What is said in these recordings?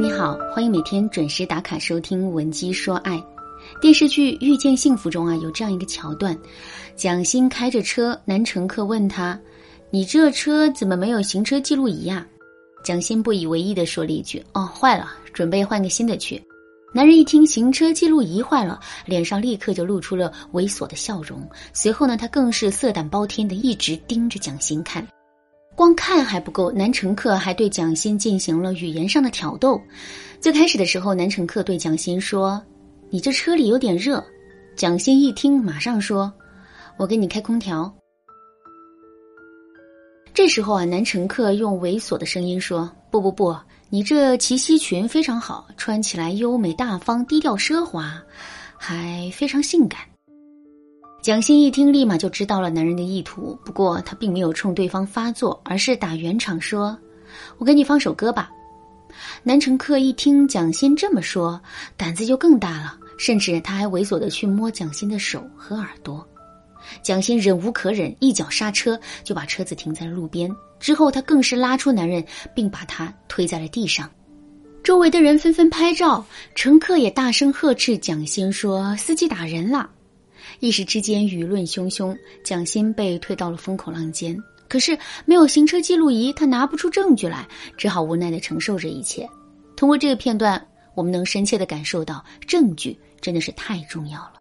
你好，欢迎每天准时打卡收听《文姬说爱》。电视剧《遇见幸福》中啊，有这样一个桥段：蒋欣开着车，男乘客问他：“你这车怎么没有行车记录仪呀？”蒋欣不以为意的说了一句：“哦，坏了，准备换个新的去。”男人一听行车记录仪坏了，脸上立刻就露出了猥琐的笑容。随后呢，他更是色胆包天的一直盯着蒋欣看。光看还不够，男乘客还对蒋欣进行了语言上的挑逗。最开始的时候，男乘客对蒋欣说：“你这车里有点热。”蒋欣一听，马上说：“我给你开空调。”这时候啊，男乘客用猥琐的声音说：“不不不，你这齐膝裙非常好，穿起来优美大方、低调奢华，还非常性感。”蒋欣一听，立马就知道了男人的意图。不过他并没有冲对方发作，而是打圆场说：“我给你放首歌吧。”男乘客一听蒋欣这么说，胆子就更大了，甚至他还猥琐的去摸蒋欣的手和耳朵。蒋欣忍无可忍，一脚刹车就把车子停在了路边。之后他更是拉出男人，并把他推在了地上。周围的人纷纷拍照，乘客也大声呵斥蒋欣说：“司机打人了！”一时之间，舆论汹汹，蒋欣被推到了风口浪尖。可是没有行车记录仪，他拿不出证据来，只好无奈的承受这一切。通过这个片段，我们能深切的感受到，证据真的是太重要了。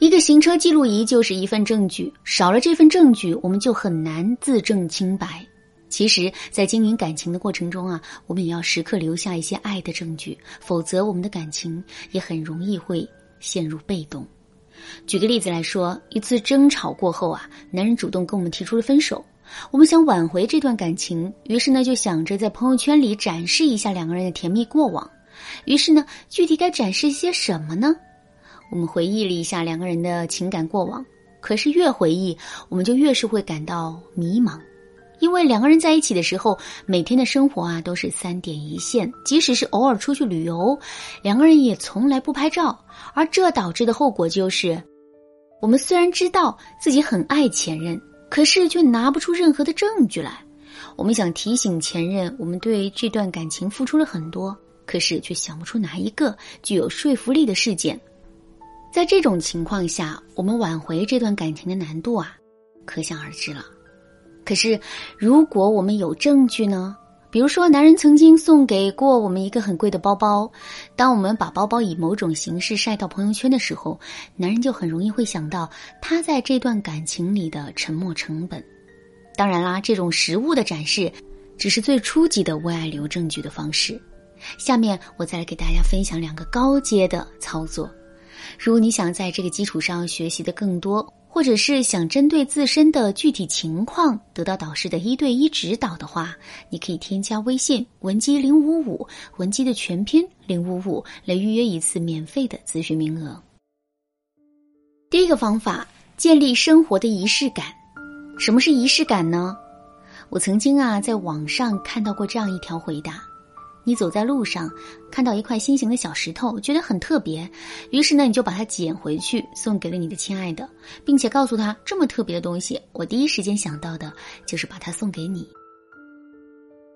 一个行车记录仪就是一份证据，少了这份证据，我们就很难自证清白。其实，在经营感情的过程中啊，我们也要时刻留下一些爱的证据，否则我们的感情也很容易会陷入被动。举个例子来说，一次争吵过后啊，男人主动跟我们提出了分手。我们想挽回这段感情，于是呢就想着在朋友圈里展示一下两个人的甜蜜过往。于是呢，具体该展示些什么呢？我们回忆了一下两个人的情感过往，可是越回忆，我们就越是会感到迷茫。因为两个人在一起的时候，每天的生活啊都是三点一线，即使是偶尔出去旅游，两个人也从来不拍照，而这导致的后果就是，我们虽然知道自己很爱前任，可是却拿不出任何的证据来。我们想提醒前任，我们对这段感情付出了很多，可是却想不出哪一个具有说服力的事件。在这种情况下，我们挽回这段感情的难度啊，可想而知了。可是，如果我们有证据呢？比如说，男人曾经送给过我们一个很贵的包包，当我们把包包以某种形式晒到朋友圈的时候，男人就很容易会想到他在这段感情里的沉没成本。当然啦，这种实物的展示只是最初级的为爱留证据的方式。下面我再来给大家分享两个高阶的操作。如果你想在这个基础上学习的更多。或者是想针对自身的具体情况得到导师的一对一指导的话，你可以添加微信文姬零五五，文姬的全拼零五五来预约一次免费的咨询名额。第一个方法，建立生活的仪式感。什么是仪式感呢？我曾经啊在网上看到过这样一条回答。你走在路上，看到一块心形的小石头，觉得很特别，于是呢，你就把它捡回去，送给了你的亲爱的，并且告诉他这么特别的东西，我第一时间想到的就是把它送给你。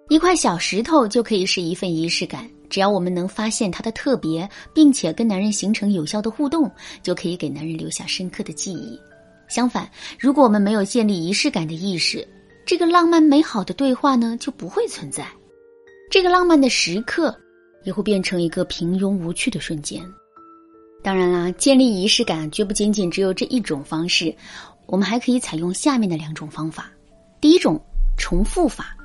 一块小石头就可以是一份仪式感，只要我们能发现它的特别，并且跟男人形成有效的互动，就可以给男人留下深刻的记忆。相反，如果我们没有建立仪式感的意识，这个浪漫美好的对话呢，就不会存在。这个浪漫的时刻，也会变成一个平庸无趣的瞬间。当然啦，建立仪式感绝不仅仅只有这一种方式，我们还可以采用下面的两种方法。第一种，重复法。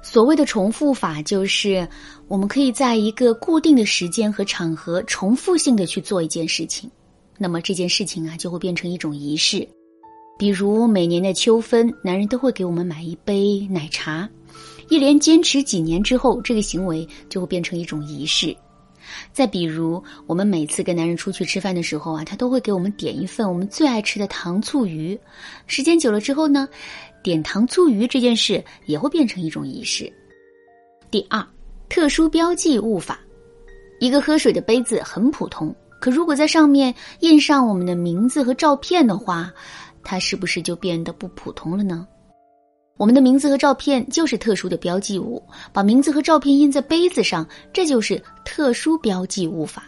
所谓的重复法，就是我们可以在一个固定的时间和场合，重复性的去做一件事情，那么这件事情啊，就会变成一种仪式。比如每年的秋分，男人都会给我们买一杯奶茶。一连坚持几年之后，这个行为就会变成一种仪式。再比如，我们每次跟男人出去吃饭的时候啊，他都会给我们点一份我们最爱吃的糖醋鱼。时间久了之后呢，点糖醋鱼这件事也会变成一种仪式。第二，特殊标记物法。一个喝水的杯子很普通，可如果在上面印上我们的名字和照片的话，它是不是就变得不普通了呢？我们的名字和照片就是特殊的标记物，把名字和照片印在杯子上，这就是特殊标记物法。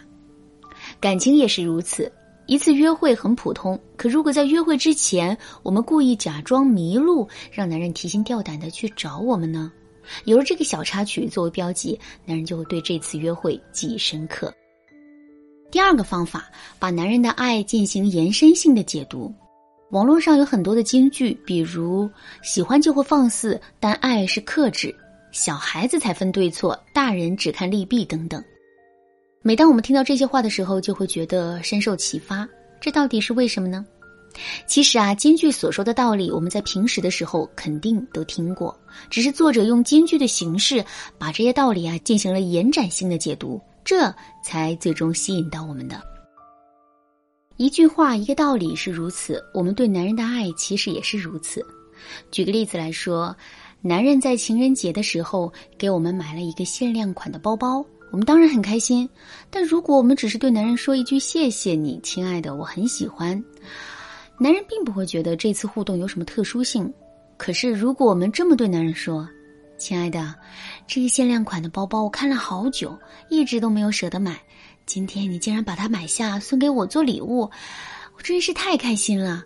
感情也是如此，一次约会很普通，可如果在约会之前，我们故意假装迷路，让男人提心吊胆的去找我们呢？有了这个小插曲作为标记，男人就会对这次约会记忆深刻。第二个方法，把男人的爱进行延伸性的解读。网络上有很多的金句，比如“喜欢就会放肆，但爱是克制”，“小孩子才分对错，大人只看利弊”等等。每当我们听到这些话的时候，就会觉得深受启发。这到底是为什么呢？其实啊，金句所说的道理，我们在平时的时候肯定都听过，只是作者用金句的形式把这些道理啊进行了延展性的解读，这才最终吸引到我们的。一句话，一个道理是如此，我们对男人的爱其实也是如此。举个例子来说，男人在情人节的时候给我们买了一个限量款的包包，我们当然很开心。但如果我们只是对男人说一句“谢谢你，亲爱的，我很喜欢”，男人并不会觉得这次互动有什么特殊性。可是如果我们这么对男人说：“亲爱的，这个限量款的包包我看了好久，一直都没有舍得买。”今天你竟然把它买下送给我做礼物，我真是太开心了。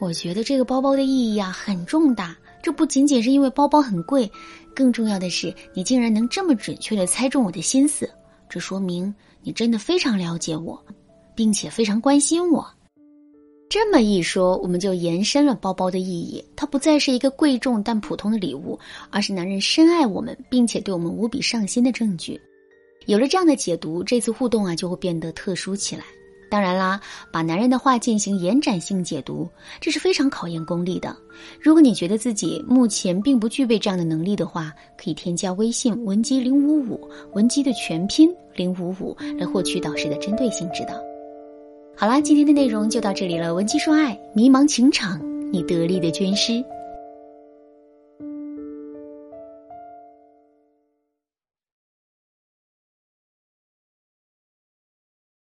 我觉得这个包包的意义啊很重大，这不仅仅是因为包包很贵，更重要的是你竟然能这么准确的猜中我的心思，这说明你真的非常了解我，并且非常关心我。这么一说，我们就延伸了包包的意义，它不再是一个贵重但普通的礼物，而是男人深爱我们并且对我们无比上心的证据。有了这样的解读，这次互动啊就会变得特殊起来。当然啦，把男人的话进行延展性解读，这是非常考验功力的。如果你觉得自己目前并不具备这样的能力的话，可以添加微信文姬零五五，文姬的全拼零五五，来获取导师的针对性指导。好啦，今天的内容就到这里了。文姬说爱，迷茫情场，你得力的军师。